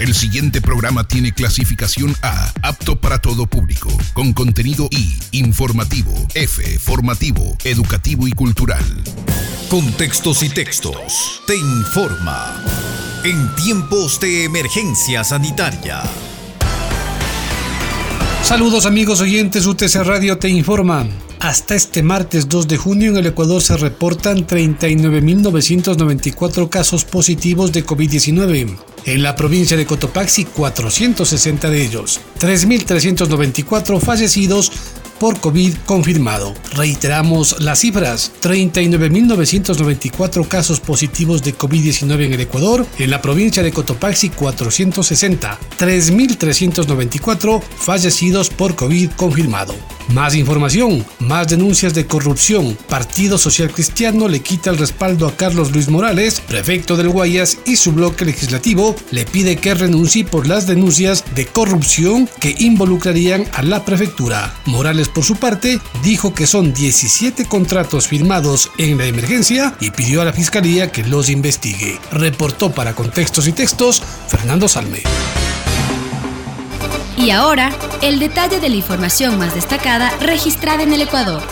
El siguiente programa tiene clasificación A, apto para todo público, con contenido I, informativo, F, formativo, educativo y cultural. Contextos y textos. Te informa. En tiempos de emergencia sanitaria. Saludos amigos oyentes, UTC Radio te informa. Hasta este martes 2 de junio en el Ecuador se reportan 39.994 casos positivos de COVID-19. En la provincia de Cotopaxi, 460 de ellos. 3.394 fallecidos por COVID confirmado. Reiteramos las cifras, 39.994 casos positivos de COVID-19 en el Ecuador, en la provincia de Cotopaxi 460, 3.394 fallecidos por COVID confirmado. Más información, más denuncias de corrupción. Partido Social Cristiano le quita el respaldo a Carlos Luis Morales, prefecto del Guayas, y su bloque legislativo le pide que renuncie por las denuncias de corrupción que involucrarían a la prefectura. Morales, por su parte, dijo que son 17 contratos firmados en la emergencia y pidió a la fiscalía que los investigue. Reportó para Contextos y Textos Fernando Salme. Y ahora, el detalle de la información más destacada registrada en el Ecuador.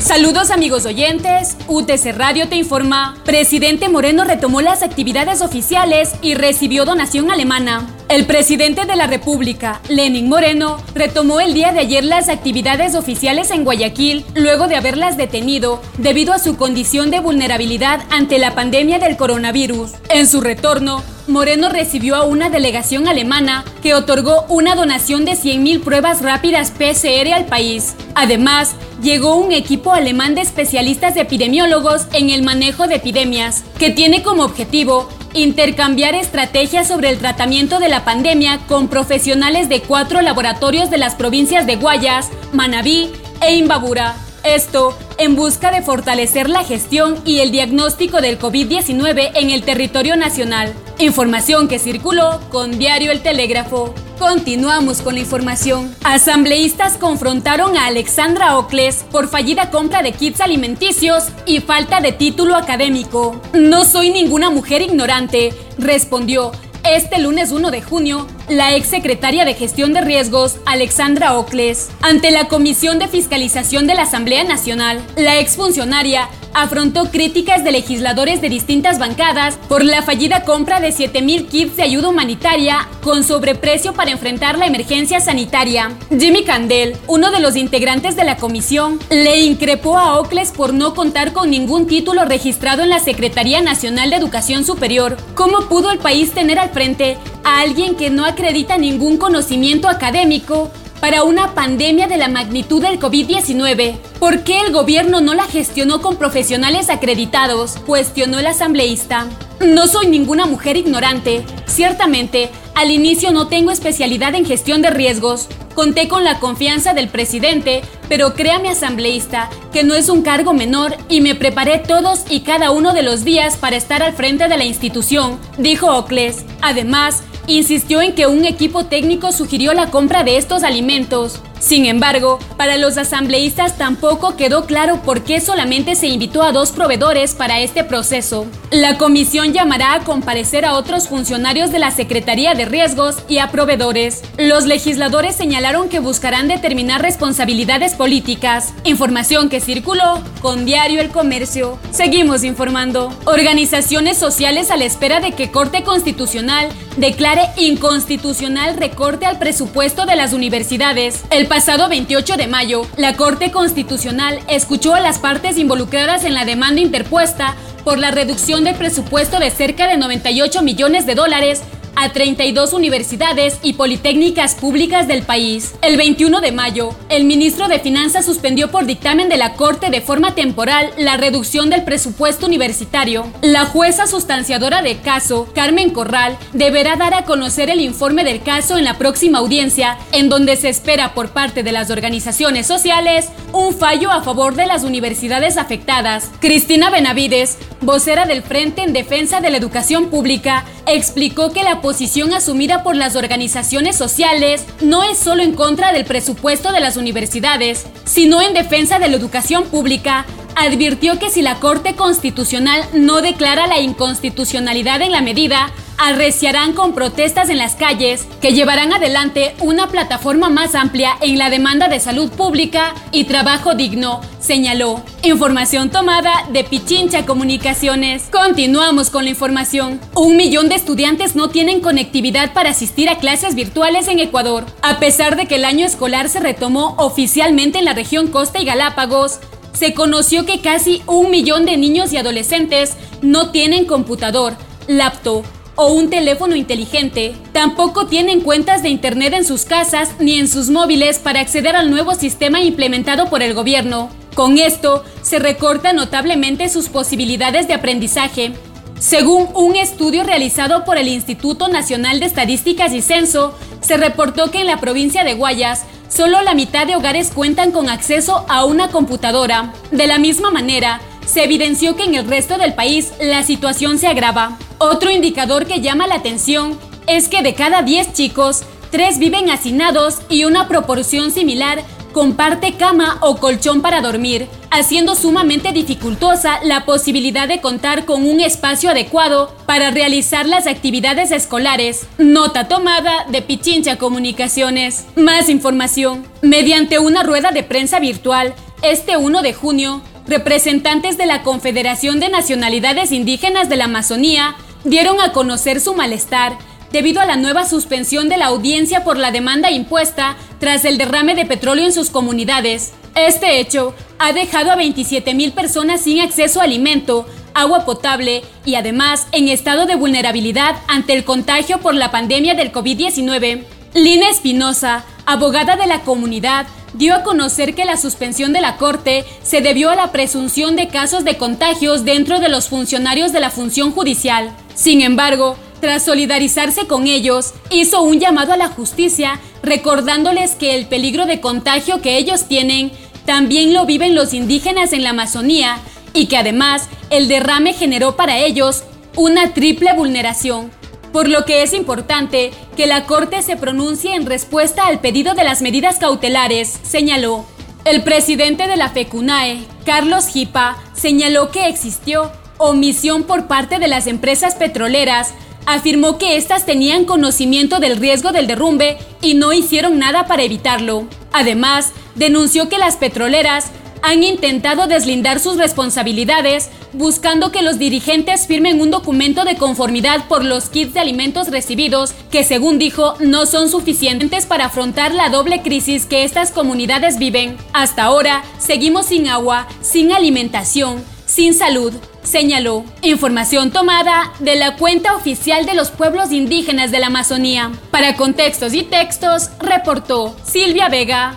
Saludos amigos oyentes, UTC Radio te informa. Presidente Moreno retomó las actividades oficiales y recibió donación alemana. El presidente de la República, Lenin Moreno, retomó el día de ayer las actividades oficiales en Guayaquil luego de haberlas detenido debido a su condición de vulnerabilidad ante la pandemia del coronavirus. En su retorno, Moreno recibió a una delegación alemana que otorgó una donación de 100.000 pruebas rápidas PCR al país. Además, llegó un equipo alemán de especialistas epidemiólogos en el manejo de epidemias, que tiene como objetivo intercambiar estrategias sobre el tratamiento de la pandemia con profesionales de cuatro laboratorios de las provincias de Guayas, Manabí e Imbabura. Esto en busca de fortalecer la gestión y el diagnóstico del COVID-19 en el territorio nacional. Información que circuló con Diario El Telégrafo. Continuamos con la información. Asambleístas confrontaron a Alexandra Ocles por fallida compra de kits alimenticios y falta de título académico. No soy ninguna mujer ignorante, respondió este lunes 1 de junio, la ex secretaria de Gestión de Riesgos, Alexandra Ocles, ante la Comisión de Fiscalización de la Asamblea Nacional, la exfuncionaria afrontó críticas de legisladores de distintas bancadas por la fallida compra de 7.000 kits de ayuda humanitaria con sobreprecio para enfrentar la emergencia sanitaria. Jimmy Candel, uno de los integrantes de la comisión, le increpó a Ocles por no contar con ningún título registrado en la Secretaría Nacional de Educación Superior. ¿Cómo pudo el país tener al frente a alguien que no acredita ningún conocimiento académico para una pandemia de la magnitud del COVID-19. ¿Por qué el gobierno no la gestionó con profesionales acreditados? Cuestionó el asambleísta. No soy ninguna mujer ignorante. Ciertamente, al inicio no tengo especialidad en gestión de riesgos. Conté con la confianza del presidente, pero créame asambleísta que no es un cargo menor y me preparé todos y cada uno de los días para estar al frente de la institución, dijo Ocles. Además, insistió en que un equipo técnico sugirió la compra de estos alimentos. Sin embargo, para los asambleístas tampoco quedó claro por qué solamente se invitó a dos proveedores para este proceso. La comisión llamará a comparecer a otros funcionarios de la Secretaría de Riesgos y a proveedores. Los legisladores señalaron que buscarán determinar responsabilidades políticas, información que circuló con Diario El Comercio. Seguimos informando. Organizaciones sociales a la espera de que Corte Constitucional declare inconstitucional recorte al presupuesto de las universidades. El pasado 28 de mayo, la Corte Constitucional escuchó a las partes involucradas en la demanda interpuesta por la reducción del presupuesto de cerca de 98 millones de dólares a 32 universidades y politécnicas públicas del país. El 21 de mayo, el ministro de Finanzas suspendió por dictamen de la Corte de forma temporal la reducción del presupuesto universitario. La jueza sustanciadora de caso, Carmen Corral, deberá dar a conocer el informe del caso en la próxima audiencia, en donde se espera por parte de las organizaciones sociales un fallo a favor de las universidades afectadas. Cristina Benavides, vocera del Frente en Defensa de la Educación Pública, explicó que la posición asumida por las organizaciones sociales no es solo en contra del presupuesto de las universidades, sino en defensa de la educación pública, advirtió que si la Corte Constitucional no declara la inconstitucionalidad en la medida, arreciarán con protestas en las calles que llevarán adelante una plataforma más amplia en la demanda de salud pública y trabajo digno, señaló. Información tomada de Pichincha Comunicaciones. Continuamos con la información. Un millón de estudiantes no tienen conectividad para asistir a clases virtuales en Ecuador. A pesar de que el año escolar se retomó oficialmente en la región Costa y Galápagos, se conoció que casi un millón de niños y adolescentes no tienen computador, laptop o un teléfono inteligente. Tampoco tienen cuentas de Internet en sus casas ni en sus móviles para acceder al nuevo sistema implementado por el gobierno. Con esto, se recorta notablemente sus posibilidades de aprendizaje. Según un estudio realizado por el Instituto Nacional de Estadísticas y Censo, se reportó que en la provincia de Guayas, solo la mitad de hogares cuentan con acceso a una computadora. De la misma manera, se evidenció que en el resto del país la situación se agrava. Otro indicador que llama la atención es que de cada 10 chicos, 3 viven hacinados y una proporción similar comparte cama o colchón para dormir, haciendo sumamente dificultosa la posibilidad de contar con un espacio adecuado para realizar las actividades escolares. Nota tomada de Pichincha Comunicaciones. Más información. Mediante una rueda de prensa virtual, este 1 de junio, representantes de la Confederación de Nacionalidades Indígenas de la Amazonía dieron a conocer su malestar debido a la nueva suspensión de la audiencia por la demanda impuesta tras el derrame de petróleo en sus comunidades. Este hecho ha dejado a 27 mil personas sin acceso a alimento, agua potable y además en estado de vulnerabilidad ante el contagio por la pandemia del COVID-19. Lina Espinosa, abogada de la comunidad, dio a conocer que la suspensión de la Corte se debió a la presunción de casos de contagios dentro de los funcionarios de la función judicial. Sin embargo, tras solidarizarse con ellos, hizo un llamado a la justicia recordándoles que el peligro de contagio que ellos tienen también lo viven los indígenas en la Amazonía y que además el derrame generó para ellos una triple vulneración, por lo que es importante que la Corte se pronuncie en respuesta al pedido de las medidas cautelares, señaló. El presidente de la FECUNAE, Carlos Jipa, señaló que existió omisión por parte de las empresas petroleras afirmó que éstas tenían conocimiento del riesgo del derrumbe y no hicieron nada para evitarlo. Además, denunció que las petroleras han intentado deslindar sus responsabilidades buscando que los dirigentes firmen un documento de conformidad por los kits de alimentos recibidos que según dijo no son suficientes para afrontar la doble crisis que estas comunidades viven. Hasta ahora seguimos sin agua, sin alimentación, sin salud, señaló. Información tomada de la cuenta oficial de los pueblos indígenas de la Amazonía. Para contextos y textos, reportó Silvia Vega.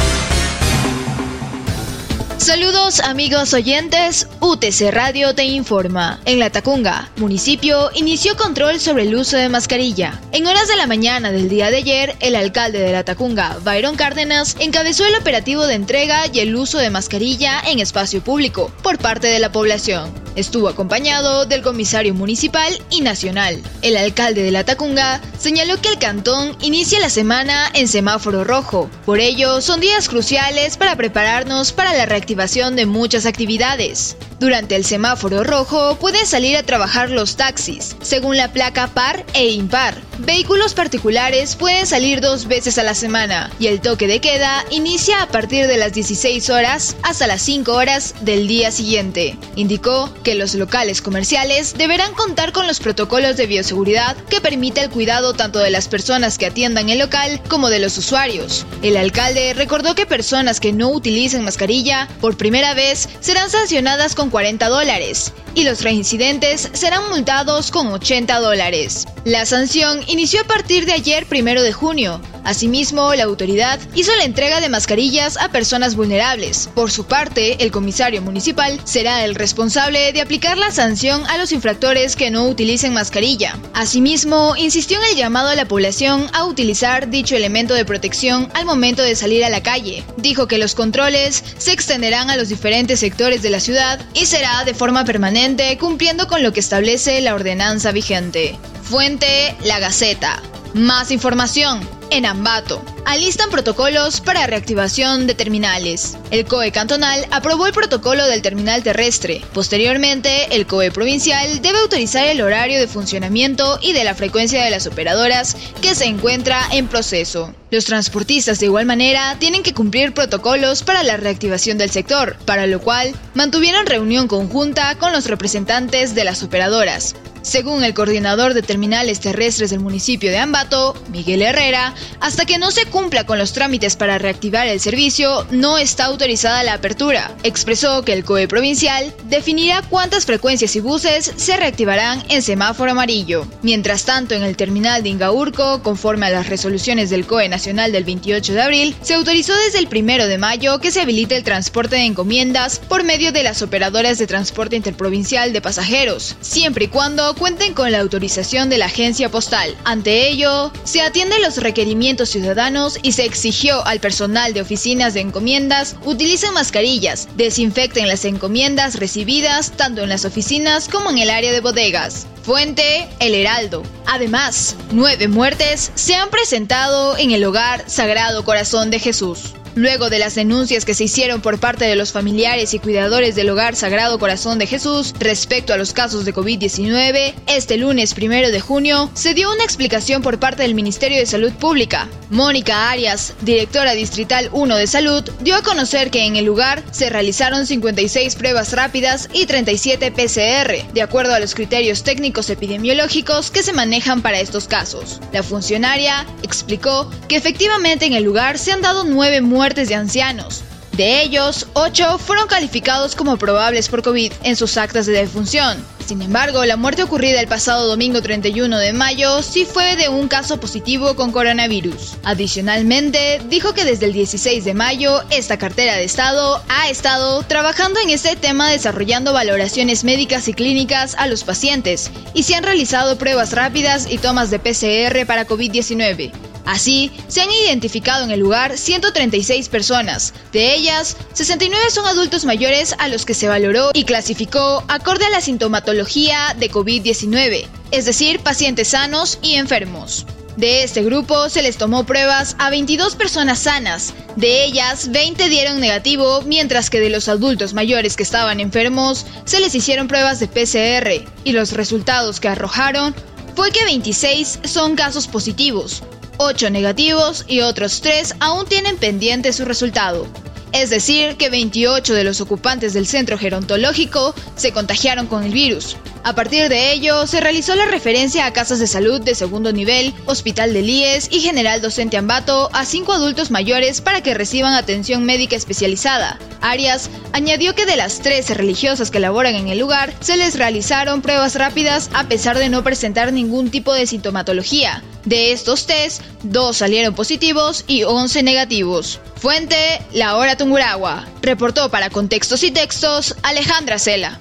Saludos amigos oyentes, UTC Radio te informa. En La Tacunga, municipio, inició control sobre el uso de mascarilla. En horas de la mañana del día de ayer, el alcalde de La Tacunga, Byron Cárdenas, encabezó el operativo de entrega y el uso de mascarilla en espacio público por parte de la población. Estuvo acompañado del comisario municipal y nacional. El alcalde de La Tacunga señaló que el cantón inicia la semana en semáforo rojo. Por ello, son días cruciales para prepararnos para la reactivación de muchas actividades. Durante el semáforo rojo pueden salir a trabajar los taxis, según la placa par e impar. Vehículos particulares pueden salir dos veces a la semana y el toque de queda inicia a partir de las 16 horas hasta las 5 horas del día siguiente. Indicó que los locales comerciales deberán contar con los protocolos de bioseguridad que permite el cuidado tanto de las personas que atiendan el local como de los usuarios. El alcalde recordó que personas que no utilicen mascarilla por primera vez serán sancionadas con 40 dólares y los reincidentes serán multados con 80 dólares. La sanción inició a partir de ayer, primero de junio. Asimismo, la autoridad hizo la entrega de mascarillas a personas vulnerables. Por su parte, el comisario municipal será el responsable de aplicar la sanción a los infractores que no utilicen mascarilla. Asimismo, insistió en el llamado a la población a utilizar dicho elemento de protección al momento de salir a la calle. Dijo que los controles se extenderán a los diferentes sectores de la ciudad y será de forma permanente cumpliendo con lo que establece la ordenanza vigente. Fuente La Gaceta. Más información En Ambato, alistan protocolos para reactivación de terminales. El COE cantonal aprobó el protocolo del terminal terrestre. Posteriormente, el COE provincial debe autorizar el horario de funcionamiento y de la frecuencia de las operadoras que se encuentra en proceso. Los transportistas de igual manera tienen que cumplir protocolos para la reactivación del sector, para lo cual mantuvieron reunión conjunta con los representantes de las operadoras. Según el coordinador de terminales terrestres del municipio de Ambato, Miguel Herrera, hasta que no se cumpla con los trámites para reactivar el servicio, no está autorizada la apertura. Expresó que el COE provincial definirá cuántas frecuencias y buses se reactivarán en semáforo amarillo. Mientras tanto, en el terminal de Ingaurco, conforme a las resoluciones del COE nacional del 28 de abril, se autorizó desde el 1 de mayo que se habilite el transporte de encomiendas por medio de las operadoras de transporte interprovincial de pasajeros, siempre y cuando cuenten con la autorización de la agencia postal. Ante ello, se atienden los requerimientos ciudadanos y se exigió al personal de oficinas de encomiendas utilicen mascarillas, desinfecten las encomiendas recibidas tanto en las oficinas como en el área de bodegas. Fuente, El Heraldo. Además, nueve muertes se han presentado en el hogar Sagrado Corazón de Jesús. Luego de las denuncias que se hicieron por parte de los familiares y cuidadores del Hogar Sagrado Corazón de Jesús respecto a los casos de COVID-19, este lunes primero de junio se dio una explicación por parte del Ministerio de Salud Pública. Mónica Arias, directora distrital 1 de Salud, dio a conocer que en el lugar se realizaron 56 pruebas rápidas y 37 PCR, de acuerdo a los criterios técnicos epidemiológicos que se manejan para estos casos. La funcionaria explicó que efectivamente en el lugar se han dado nueve muertes muertes de ancianos. De ellos, 8 fueron calificados como probables por COVID en sus actas de defunción. Sin embargo, la muerte ocurrida el pasado domingo 31 de mayo sí fue de un caso positivo con coronavirus. Adicionalmente, dijo que desde el 16 de mayo, esta cartera de Estado ha estado trabajando en este tema desarrollando valoraciones médicas y clínicas a los pacientes y se han realizado pruebas rápidas y tomas de PCR para COVID-19. Así, se han identificado en el lugar 136 personas. De ellas, 69 son adultos mayores a los que se valoró y clasificó acorde a la sintomatología de COVID-19, es decir, pacientes sanos y enfermos. De este grupo se les tomó pruebas a 22 personas sanas, de ellas 20 dieron negativo, mientras que de los adultos mayores que estaban enfermos se les hicieron pruebas de PCR y los resultados que arrojaron fue que 26 son casos positivos, 8 negativos y otros 3 aún tienen pendiente su resultado. Es decir, que 28 de los ocupantes del centro gerontológico se contagiaron con el virus. A partir de ello, se realizó la referencia a casas de salud de segundo nivel, Hospital de Líes y General Docente Ambato a cinco adultos mayores para que reciban atención médica especializada. Arias añadió que de las 13 religiosas que laboran en el lugar, se les realizaron pruebas rápidas a pesar de no presentar ningún tipo de sintomatología. De estos test, dos salieron positivos y 11 negativos. Fuente, La Hora Tunguragua. Reportó para Contextos y Textos Alejandra Cela.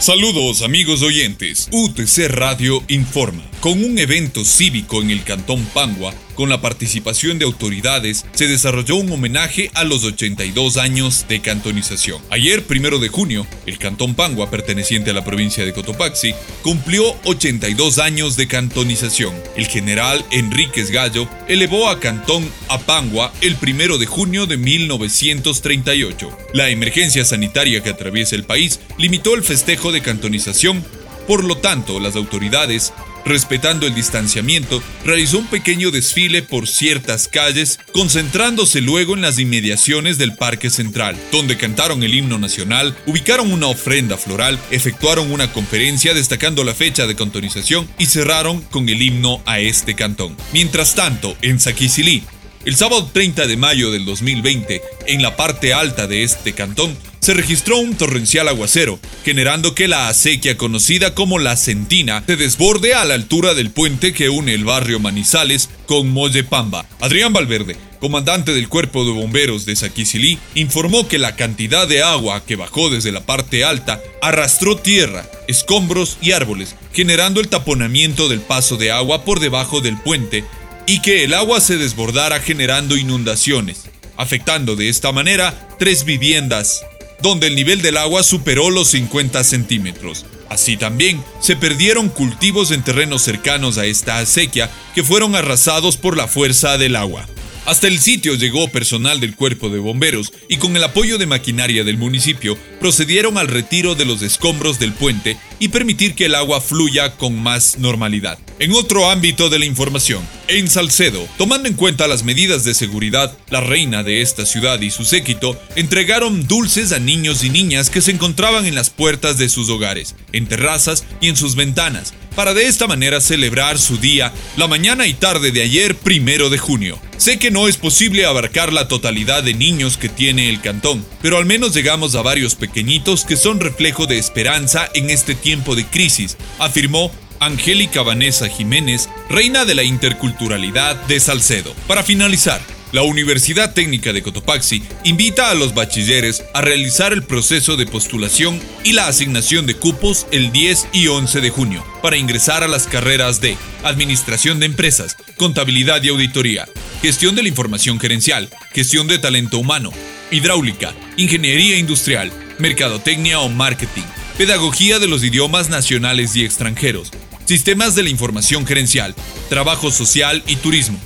Saludos amigos oyentes. UTC Radio informa. Con un evento cívico en el Cantón Pangua, con la participación de autoridades, se desarrolló un homenaje a los 82 años de cantonización. Ayer, primero de junio, el Cantón Pangua, perteneciente a la provincia de Cotopaxi, cumplió 82 años de cantonización. El general Enríquez Gallo elevó a Cantón a Pangua el primero de junio de 1938. La emergencia sanitaria que atraviesa el país limitó el festejo de cantonización por lo tanto, las autoridades respetando el distanciamiento, realizó un pequeño desfile por ciertas calles, concentrándose luego en las inmediaciones del Parque Central, donde cantaron el himno nacional, ubicaron una ofrenda floral, efectuaron una conferencia destacando la fecha de cantonización y cerraron con el himno a este cantón. Mientras tanto, en Saquisilí, el sábado 30 de mayo del 2020, en la parte alta de este cantón, se registró un torrencial aguacero, generando que la acequia conocida como la Centina se desborde a la altura del puente que une el barrio Manizales con Mollepamba. Adrián Valverde, comandante del Cuerpo de Bomberos de Saquisilí, informó que la cantidad de agua que bajó desde la parte alta arrastró tierra, escombros y árboles, generando el taponamiento del paso de agua por debajo del puente y que el agua se desbordara generando inundaciones, afectando de esta manera tres viviendas donde el nivel del agua superó los 50 centímetros. Así también se perdieron cultivos en terrenos cercanos a esta acequia que fueron arrasados por la fuerza del agua. Hasta el sitio llegó personal del cuerpo de bomberos y con el apoyo de maquinaria del municipio procedieron al retiro de los escombros del puente y permitir que el agua fluya con más normalidad. En otro ámbito de la información, en Salcedo, tomando en cuenta las medidas de seguridad, la reina de esta ciudad y su séquito entregaron dulces a niños y niñas que se encontraban en las puertas de sus hogares, en terrazas y en sus ventanas, para de esta manera celebrar su día la mañana y tarde de ayer, primero de junio. Sé que no es posible abarcar la totalidad de niños que tiene el cantón, pero al menos llegamos a varios pequeñitos que son reflejo de esperanza en este tiempo de crisis, afirmó Angélica Vanessa Jiménez, reina de la interculturalidad de Salcedo. Para finalizar, la Universidad Técnica de Cotopaxi invita a los bachilleres a realizar el proceso de postulación y la asignación de cupos el 10 y 11 de junio para ingresar a las carreras de Administración de Empresas, Contabilidad y Auditoría, Gestión de la Información Gerencial, Gestión de Talento Humano, Hidráulica, Ingeniería Industrial, Mercadotecnia o Marketing, Pedagogía de los idiomas nacionales y extranjeros, Sistemas de la Información Gerencial, Trabajo Social y Turismo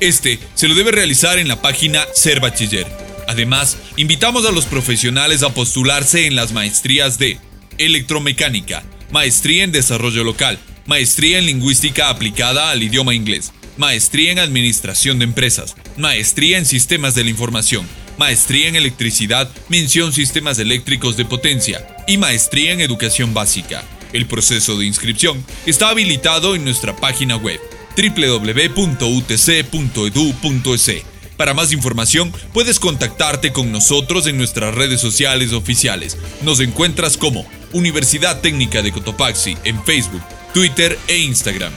este se lo debe realizar en la página Ser Bachiller. Además, invitamos a los profesionales a postularse en las maestrías de Electromecánica, Maestría en Desarrollo Local, Maestría en Lingüística aplicada al idioma inglés, Maestría en Administración de Empresas, Maestría en Sistemas de la Información, Maestría en Electricidad, Mención Sistemas Eléctricos de Potencia y Maestría en Educación Básica. El proceso de inscripción está habilitado en nuestra página web www.utc.edu.es. Para más información, puedes contactarte con nosotros en nuestras redes sociales oficiales. Nos encuentras como Universidad Técnica de Cotopaxi en Facebook, Twitter e Instagram.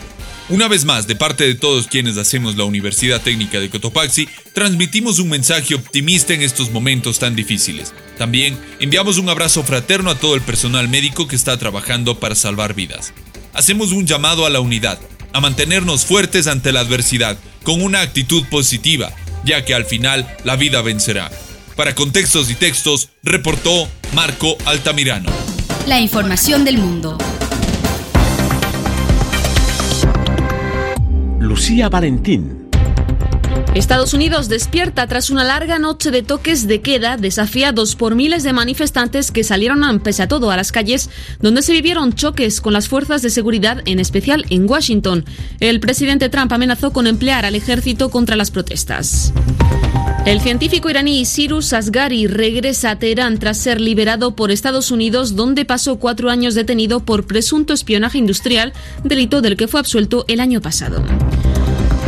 Una vez más, de parte de todos quienes hacemos la Universidad Técnica de Cotopaxi, transmitimos un mensaje optimista en estos momentos tan difíciles. También enviamos un abrazo fraterno a todo el personal médico que está trabajando para salvar vidas. Hacemos un llamado a la unidad a mantenernos fuertes ante la adversidad, con una actitud positiva, ya que al final la vida vencerá. Para contextos y textos, reportó Marco Altamirano. La información del mundo. Lucía Valentín. Estados Unidos despierta tras una larga noche de toques de queda desafiados por miles de manifestantes que salieron pese a todo a las calles donde se vivieron choques con las fuerzas de seguridad, en especial en Washington. El presidente Trump amenazó con emplear al ejército contra las protestas. El científico iraní Cyrus Asghari regresa a Teherán tras ser liberado por Estados Unidos, donde pasó cuatro años detenido por presunto espionaje industrial, delito del que fue absuelto el año pasado.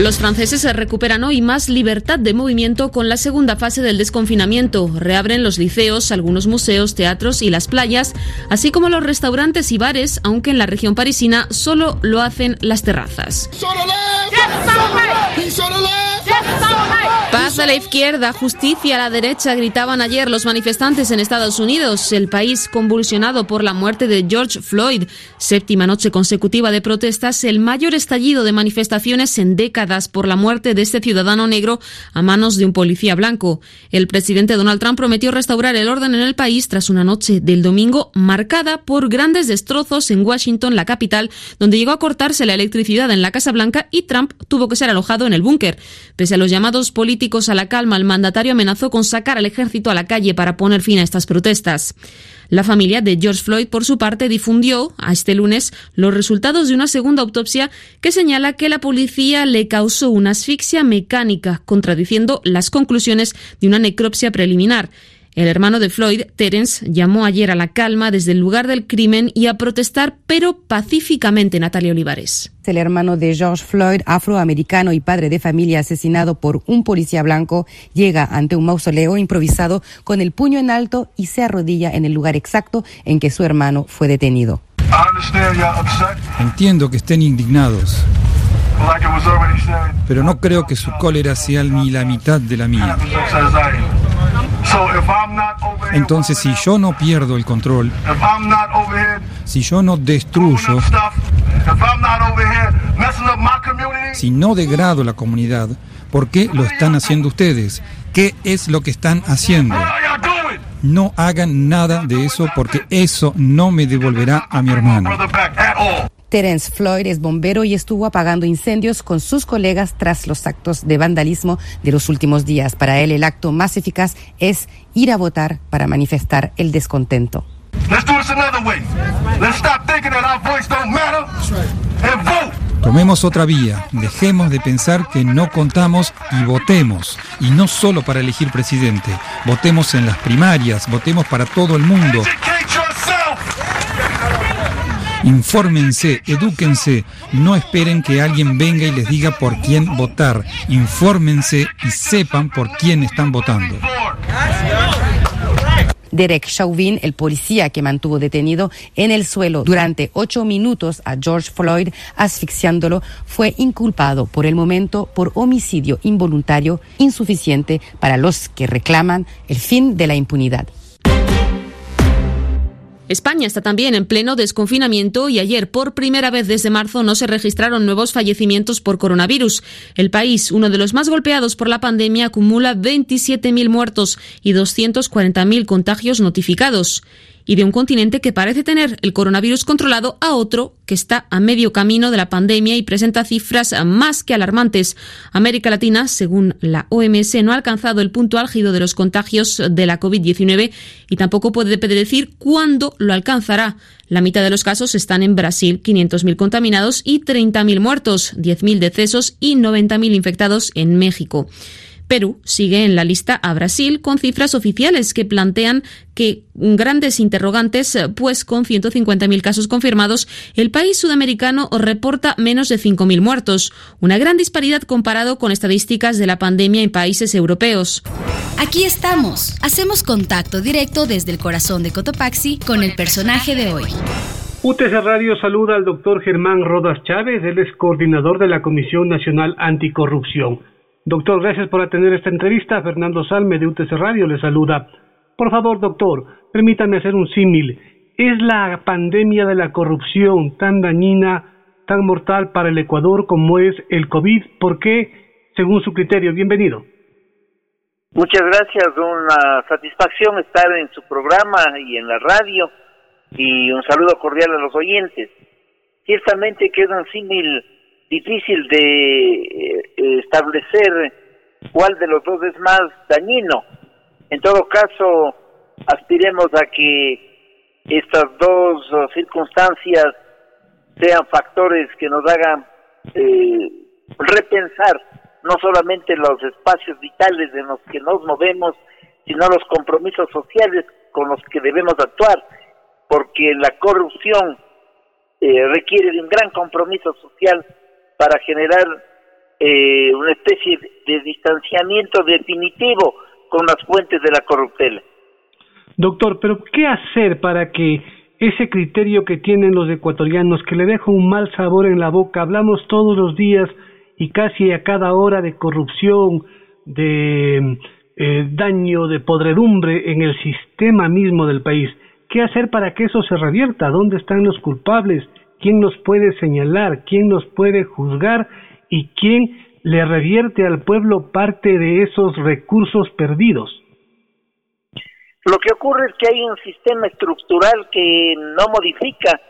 Los franceses se recuperan hoy más libertad de movimiento con la segunda fase del desconfinamiento. Reabren los liceos, algunos museos, teatros y las playas, así como los restaurantes y bares, aunque en la región parisina solo lo hacen las terrazas. Paz a la izquierda, justicia a la derecha, gritaban ayer los manifestantes en Estados Unidos, el país convulsionado por la muerte de George Floyd. Séptima noche consecutiva de protestas, el mayor estallido de manifestaciones en décadas por la muerte de este ciudadano negro a manos de un policía blanco. El presidente Donald Trump prometió restaurar el orden en el país tras una noche del domingo marcada por grandes destrozos en Washington, la capital, donde llegó a cortarse la electricidad en la Casa Blanca y Trump tuvo que ser alojado en el búnker. Pese a los llamados políticos a la calma, el mandatario amenazó con sacar al ejército a la calle para poner fin a estas protestas. La familia de George Floyd, por su parte, difundió a este lunes los resultados de una segunda autopsia que señala que la policía le causó una asfixia mecánica, contradiciendo las conclusiones de una necropsia preliminar. El hermano de Floyd, Terence, llamó ayer a la calma desde el lugar del crimen y a protestar, pero pacíficamente, Natalia Olivares. El hermano de George Floyd, afroamericano y padre de familia asesinado por un policía blanco, llega ante un mausoleo improvisado con el puño en alto y se arrodilla en el lugar exacto en que su hermano fue detenido. Entiendo que estén indignados, pero no creo que su cólera sea ni la mitad de la mía. Entonces, si yo no pierdo el control, si yo no destruyo, si no degrado la comunidad, ¿por qué lo están haciendo ustedes? ¿Qué es lo que están haciendo? no hagan nada de eso porque eso no me devolverá a mi hermano. Terence Floyd es bombero y estuvo apagando incendios con sus colegas tras los actos de vandalismo de los últimos días. Para él, el acto más eficaz es ir a votar para manifestar el descontento. Tomemos otra vía, dejemos de pensar que no contamos y votemos. Y no solo para elegir presidente, votemos en las primarias, votemos para todo el mundo. Infórmense, edúquense, no esperen que alguien venga y les diga por quién votar. Infórmense y sepan por quién están votando. Derek Chauvin, el policía que mantuvo detenido en el suelo durante ocho minutos a George Floyd, asfixiándolo, fue inculpado por el momento por homicidio involuntario insuficiente para los que reclaman el fin de la impunidad. España está también en pleno desconfinamiento y ayer, por primera vez desde marzo, no se registraron nuevos fallecimientos por coronavirus. El país, uno de los más golpeados por la pandemia, acumula 27.000 muertos y 240.000 contagios notificados y de un continente que parece tener el coronavirus controlado a otro que está a medio camino de la pandemia y presenta cifras más que alarmantes. América Latina, según la OMS, no ha alcanzado el punto álgido de los contagios de la COVID-19 y tampoco puede predecir cuándo lo alcanzará. La mitad de los casos están en Brasil, 500.000 contaminados y 30.000 muertos, 10.000 decesos y 90.000 infectados en México. Perú sigue en la lista a Brasil con cifras oficiales que plantean que grandes interrogantes, pues con 150.000 casos confirmados, el país sudamericano reporta menos de 5.000 muertos, una gran disparidad comparado con estadísticas de la pandemia en países europeos. Aquí estamos, hacemos contacto directo desde el corazón de Cotopaxi con el personaje de hoy. UTC Radio saluda al doctor Germán Rodas Chávez, él es coordinador de la Comisión Nacional Anticorrupción. Doctor, gracias por atender esta entrevista. Fernando Salme de UTC Radio le saluda. Por favor, doctor, permítame hacer un símil. ¿Es la pandemia de la corrupción tan dañina, tan mortal para el Ecuador como es el COVID? ¿Por qué? Según su criterio. Bienvenido. Muchas gracias, una satisfacción estar en su programa y en la radio y un saludo cordial a los oyentes. Ciertamente queda un símil difícil de eh, establecer cuál de los dos es más dañino. En todo caso, aspiremos a que estas dos circunstancias sean factores que nos hagan eh, repensar no solamente los espacios vitales en los que nos movemos, sino los compromisos sociales con los que debemos actuar, porque la corrupción eh, requiere de un gran compromiso social para generar eh, una especie de distanciamiento definitivo con las fuentes de la corruptela. Doctor, pero ¿qué hacer para que ese criterio que tienen los ecuatorianos, que le deja un mal sabor en la boca, hablamos todos los días y casi a cada hora de corrupción, de eh, daño, de podredumbre en el sistema mismo del país. ¿Qué hacer para que eso se revierta? ¿Dónde están los culpables? Quién nos puede señalar, quién nos puede juzgar y quién le revierte al pueblo parte de esos recursos perdidos. Lo que ocurre es que hay un sistema estructural que no modifica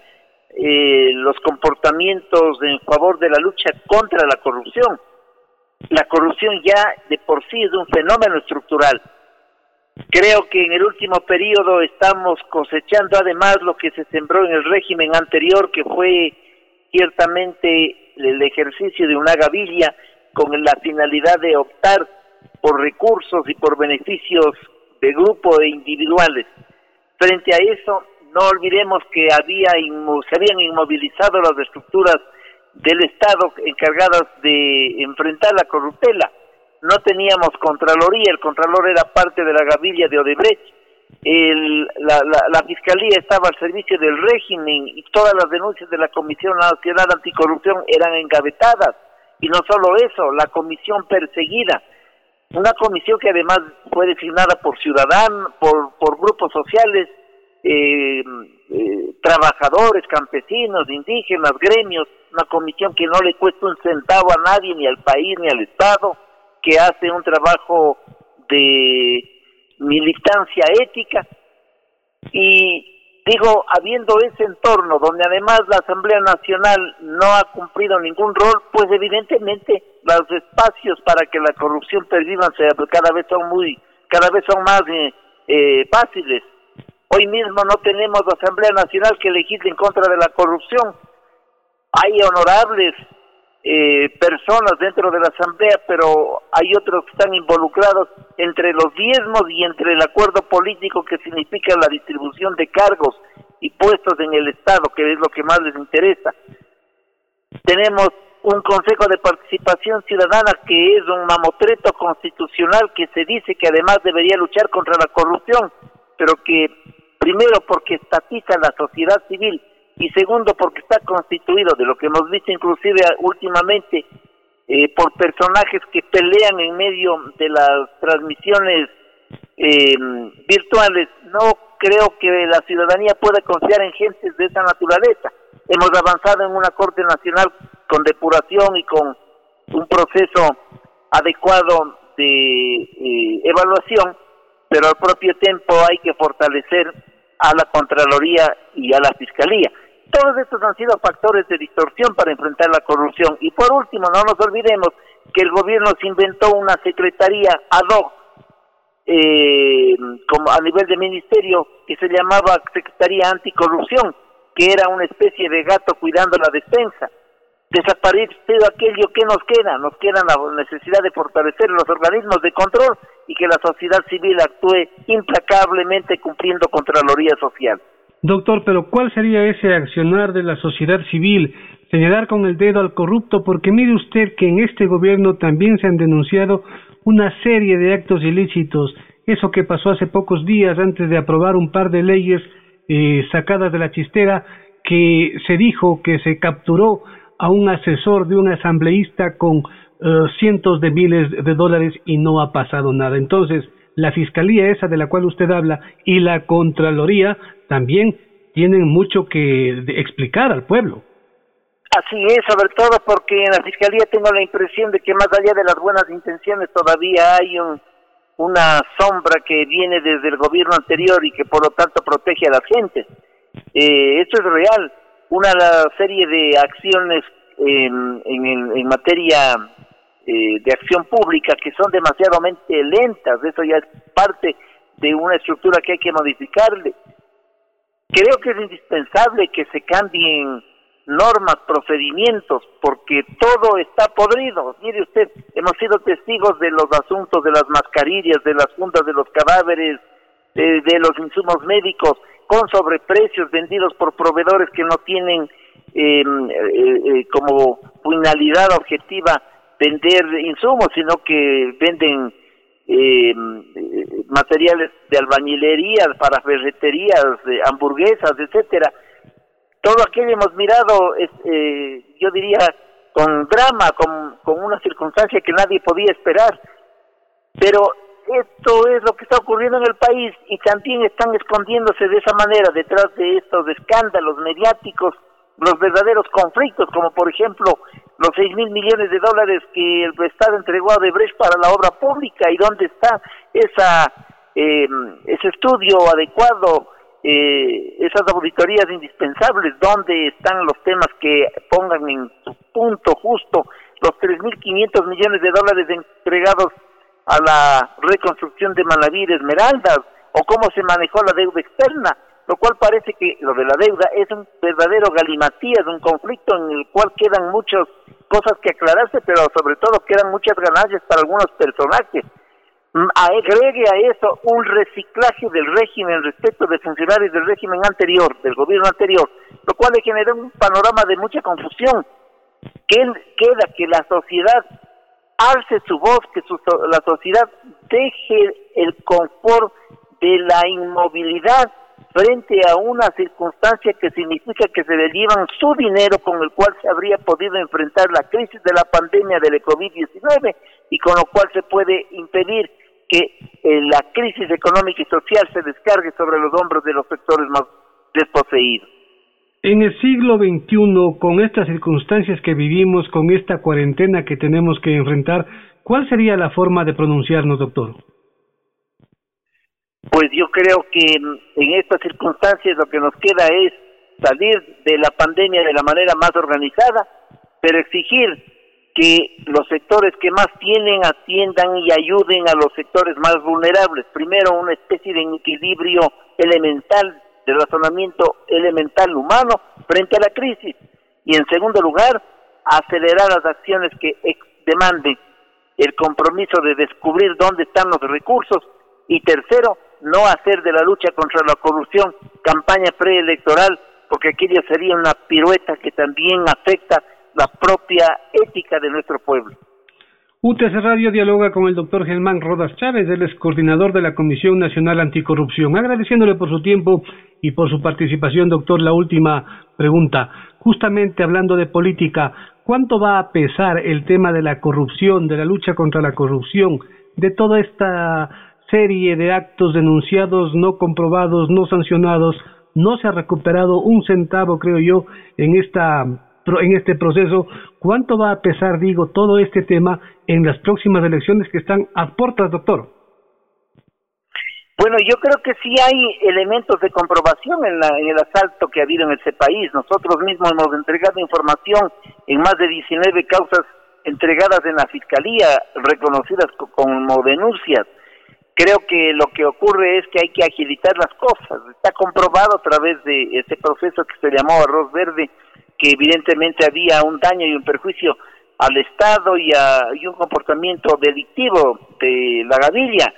eh, los comportamientos en favor de la lucha contra la corrupción. La corrupción ya de por sí es un fenómeno estructural Creo que en el último periodo estamos cosechando además lo que se sembró en el régimen anterior, que fue ciertamente el ejercicio de una gavilla con la finalidad de optar por recursos y por beneficios de grupo e individuales. Frente a eso, no olvidemos que había se habían inmovilizado las estructuras del Estado encargadas de enfrentar la corruptela no teníamos Contraloría, el Contralor era parte de la gavilla de Odebrecht, el, la, la, Fiscalía estaba al servicio del régimen y todas las denuncias de la Comisión Nacional Anticorrupción eran engavetadas. Y no solo eso, la comisión perseguida, una comisión que además fue designada por ciudadanos, por, por grupos sociales, eh, eh, trabajadores, campesinos, indígenas, gremios, una comisión que no le cuesta un centavo a nadie, ni al país, ni al Estado, que hace un trabajo de, militancia ética y digo, habiendo ese entorno donde además la Asamblea Nacional no ha cumplido ningún rol, pues evidentemente los espacios para que la corrupción perviva cada vez son muy, cada vez son más eh, eh, fáciles. Hoy mismo no tenemos Asamblea Nacional que legisle en contra de la corrupción. Hay honorables eh, personas dentro de la Asamblea, pero hay otros que están involucrados entre los diezmos y entre el acuerdo político que significa la distribución de cargos y puestos en el Estado, que es lo que más les interesa. Tenemos un Consejo de Participación Ciudadana que es un mamotreto constitucional que se dice que además debería luchar contra la corrupción, pero que primero porque estatiza la sociedad civil y segundo porque está constituido de lo que hemos visto inclusive últimamente eh, por personajes que pelean en medio de las transmisiones eh, virtuales. No creo que la ciudadanía pueda confiar en gentes de esa naturaleza. Hemos avanzado en una Corte Nacional con depuración y con un proceso adecuado de eh, evaluación, pero al propio tiempo hay que fortalecer a la Contraloría y a la Fiscalía. Todos estos han sido factores de distorsión para enfrentar la corrupción. Y por último, no nos olvidemos que el gobierno se inventó una secretaría ad hoc eh, como a nivel de ministerio que se llamaba Secretaría Anticorrupción, que era una especie de gato cuidando la defensa. Desaparecido aquello que nos queda, nos queda la necesidad de fortalecer los organismos de control y que la sociedad civil actúe implacablemente cumpliendo Contraloría Social. Doctor, pero ¿cuál sería ese accionar de la sociedad civil? Señalar con el dedo al corrupto, porque mire usted que en este gobierno también se han denunciado una serie de actos ilícitos. Eso que pasó hace pocos días antes de aprobar un par de leyes eh, sacadas de la chistera, que se dijo que se capturó a un asesor de un asambleísta con eh, cientos de miles de dólares y no ha pasado nada. Entonces, la fiscalía esa de la cual usted habla y la Contraloría también tienen mucho que explicar al pueblo. Así es, sobre todo porque en la Fiscalía tengo la impresión de que más allá de las buenas intenciones todavía hay una sombra que viene desde el gobierno anterior y que por lo tanto protege a la gente. Eh, esto es real. Una serie de acciones en, en, materia eh, de acción pública que son demasiadamente lentas, eso ya es parte de una estructura que hay que modificarle. Creo que es indispensable que se cambien normas, procedimientos, porque todo está podrido. Mire usted, hemos sido testigos de los asuntos de las mascarillas, de las fundas de los cadáveres, de, los insumos médicos, con sobreprecios vendidos por proveedores que no tienen em, eh, eh, como finalidad objetiva vender insumos, sino que venden eh, materiales de albañilería, para ferreterías, de hamburguesas, etcétera. Todo aquello hemos mirado, eh, yo diría, con drama, con, con una circunstancia que nadie podía esperar. Pero esto es lo que está ocurriendo en el país y también están escondiéndose de esa manera detrás de estos escándalos mediáticos los verdaderos conflictos, como por ejemplo los seis mil millones de dólares que el Estado entregó a Debrecht para la obra pública y dónde está esa eh, ese estudio adecuado, eh, esas auditorías indispensables, dónde están los temas que pongan en punto justo los tres mil quinientos millones de dólares entregados a la reconstrucción de Manaví Esmeraldas o cómo se manejó la deuda externa lo cual parece que lo de la deuda es un verdadero galimatías, un conflicto en el cual quedan muchas cosas que aclararse, pero sobre todo quedan muchas ganancias para algunos personajes. Mm, agregue a eso un reciclaje del régimen respecto de funcionarios del régimen anterior, del gobierno anterior, lo cual le genera un panorama de mucha confusión. Que queda que la sociedad alce su voz, que la sociedad deje el confort de la inmovilidad frente a una circunstancia que significa que se le llevan su dinero con el cual se habría podido enfrentar la crisis de la pandemia del COVID-19 y con lo cual se puede impedir que eh, la crisis económica y social se descargue sobre los hombros de los sectores más desposeídos. En el siglo XXI, con estas circunstancias que vivimos, con esta cuarentena que tenemos que enfrentar, ¿cuál sería la forma de pronunciarnos, doctor? Pues yo creo que en estas circunstancias lo que nos queda es salir de la pandemia de la manera más organizada, pero exigir que los sectores que más tienen atiendan y ayuden a los sectores más vulnerables. Primero, una especie de equilibrio elemental, de razonamiento elemental humano frente a la crisis. Y en segundo lugar, acelerar las acciones que demanden el compromiso de descubrir dónde están los recursos. Y tercero, no hacer de la lucha contra la corrupción campaña preelectoral, porque aquello sería una pirueta que también afecta la propia ética de nuestro pueblo. UTC Radio dialoga con el doctor Germán Rodas Chávez, él es coordinador de la Comisión Nacional Anticorrupción. Agradeciéndole por su tiempo y por su participación, doctor, la última pregunta. Justamente hablando de política, ¿cuánto va a pesar el tema de la corrupción, de la lucha contra la corrupción, de toda esta serie de actos denunciados, no comprobados, no sancionados? No se ha recuperado un centavo, creo yo, en esta en este proceso, ¿cuánto va a pesar, digo, todo este tema en las próximas elecciones que están a puertas, doctor? Bueno, yo creo que sí hay elementos de comprobación en, el asalto que ha habido en ese país. Nosotros mismos hemos entregado información en más de 19 causas entregadas en la Fiscalía, reconocidas como denuncias. Creo que lo que ocurre es que hay que agilitar las cosas. Está comprobado a través de ese proceso que se llamó arroz verde, que evidentemente había un daño y un perjuicio al Estado y, a, un comportamiento delictivo de la gavilla.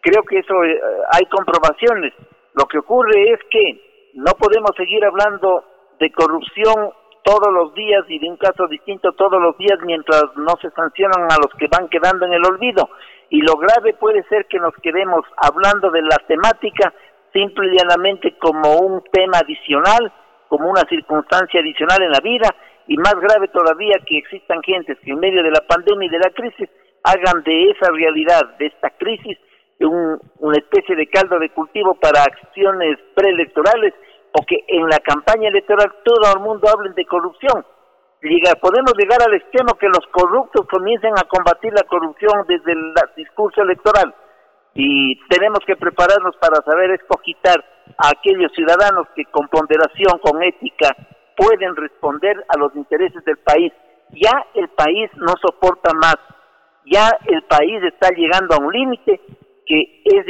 Creo que eso eh, hay comprobaciones. Lo que ocurre es que no podemos seguir hablando de corrupción todos los días y de un caso distinto todos los días mientras no se sancionan a los que van quedando en el olvido. Y lo grave puede ser que nos quedemos hablando de la temática simple y llanamente como un tema adicional como una circunstancia adicional en la vida y más grave todavía que existan gentes que en medio de la pandemia y de la crisis hagan de esa realidad, de esta crisis, un, una especie de caldo de cultivo para acciones preelectorales o que en la campaña electoral todo el mundo hable de corrupción. podemos llegar al extremo que los corruptos comiencen a combatir la corrupción desde el discurso electoral y tenemos que prepararnos para saber escogitar a aquellos ciudadanos que con ponderación, con ética, pueden responder a los intereses del país. Ya el país no soporta más, ya el país está llegando a un límite que es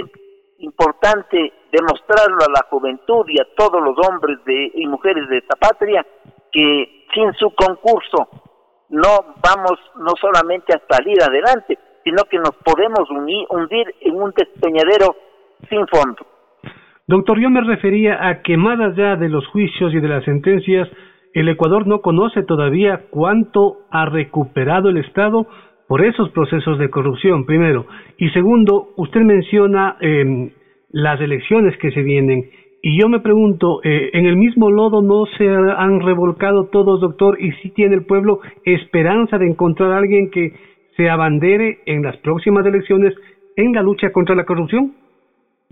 importante demostrarlo a la juventud y a todos los hombres de, y mujeres de esta patria que sin su concurso no vamos no solamente a salir adelante, sino que nos podemos hundir en un despeñadero sin fondo. Doctor, yo me refería a que más allá de los juicios y de las sentencias, el Ecuador no conoce todavía cuánto ha recuperado el Estado por esos procesos de corrupción, primero. Y segundo, usted menciona em, las elecciones que se vienen. Y yo me pregunto, eh, ¿en el mismo lodo no se han revolcado todos, doctor? ¿Y si tiene el pueblo esperanza de encontrar a alguien que se abandere en las próximas elecciones en la lucha contra la corrupción?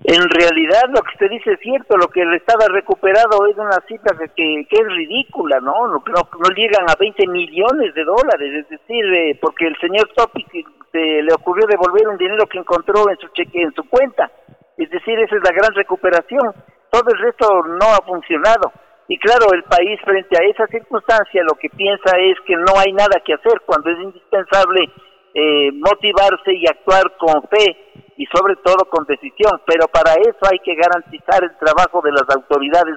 En realidad lo que usted dice es cierto, lo que el Estado ha recuperado es una cifra que, que es ridícula, ¿no? No, no llegan a 20 millones de dólares, es decir, eh, porque el señor Topic se le ocurrió devolver un dinero que encontró en su cheque, en su cuenta, es decir, esa es la gran recuperación, todo el resto no ha funcionado. Y claro, el país frente a esa circunstancia lo que piensa es que no hay nada que hacer cuando es indispensable eh, motivarse y actuar con fe y sobre todo con decisión, pero para eso hay que garantizar el trabajo de las autoridades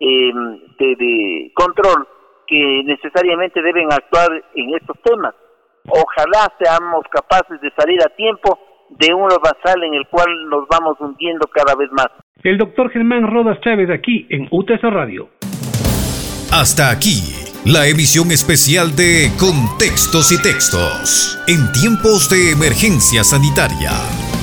em, de, control que necesariamente deben actuar en estos temas. Ojalá seamos capaces de salir a tiempo de un basal en el cual nos vamos hundiendo cada vez más. El doctor Germán Rodas Chávez aquí en UTS Radio. Hasta aquí la emisión especial de Contextos y Textos en tiempos de emergencia sanitaria.